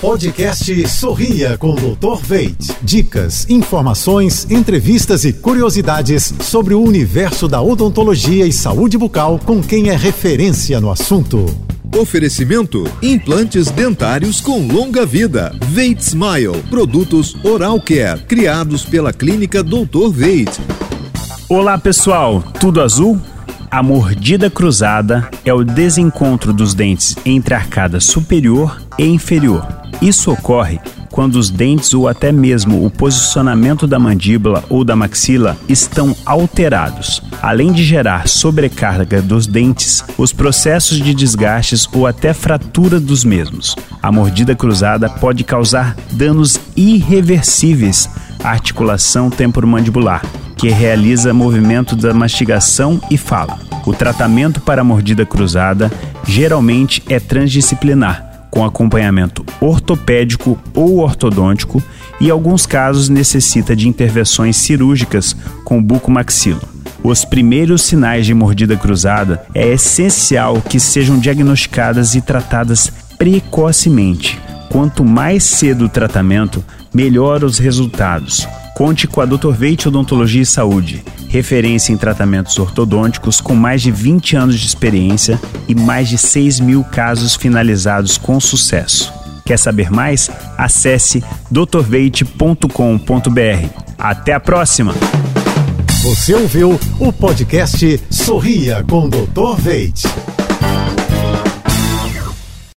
Podcast Sorria com Dr. Veit. Dicas, informações, entrevistas e curiosidades sobre o universo da odontologia e saúde bucal com quem é referência no assunto. Oferecimento: implantes dentários com longa vida. Veit Smile, produtos Oral Care, criados pela clínica Dr. Veit. Olá, pessoal, tudo azul? A mordida cruzada é o desencontro dos dentes entre a arcada superior e inferior. Isso ocorre quando os dentes ou até mesmo o posicionamento da mandíbula ou da maxila estão alterados. Além de gerar sobrecarga dos dentes, os processos de desgastes ou até fratura dos mesmos. A mordida cruzada pode causar danos irreversíveis à articulação temporomandibular, que realiza movimento da mastigação e fala. O tratamento para a mordida cruzada geralmente é transdisciplinar com acompanhamento ortopédico ou ortodôntico e, em alguns casos, necessita de intervenções cirúrgicas com bucomaxilo. Os primeiros sinais de mordida cruzada é essencial que sejam diagnosticadas e tratadas precocemente. Quanto mais cedo o tratamento, melhor os resultados. Conte com a Dr. Veit Odontologia e Saúde, referência em tratamentos ortodônticos com mais de 20 anos de experiência e mais de 6 mil casos finalizados com sucesso. Quer saber mais? Acesse drveite.com.br. Até a próxima! Você ouviu o podcast Sorria com Dr. Veit.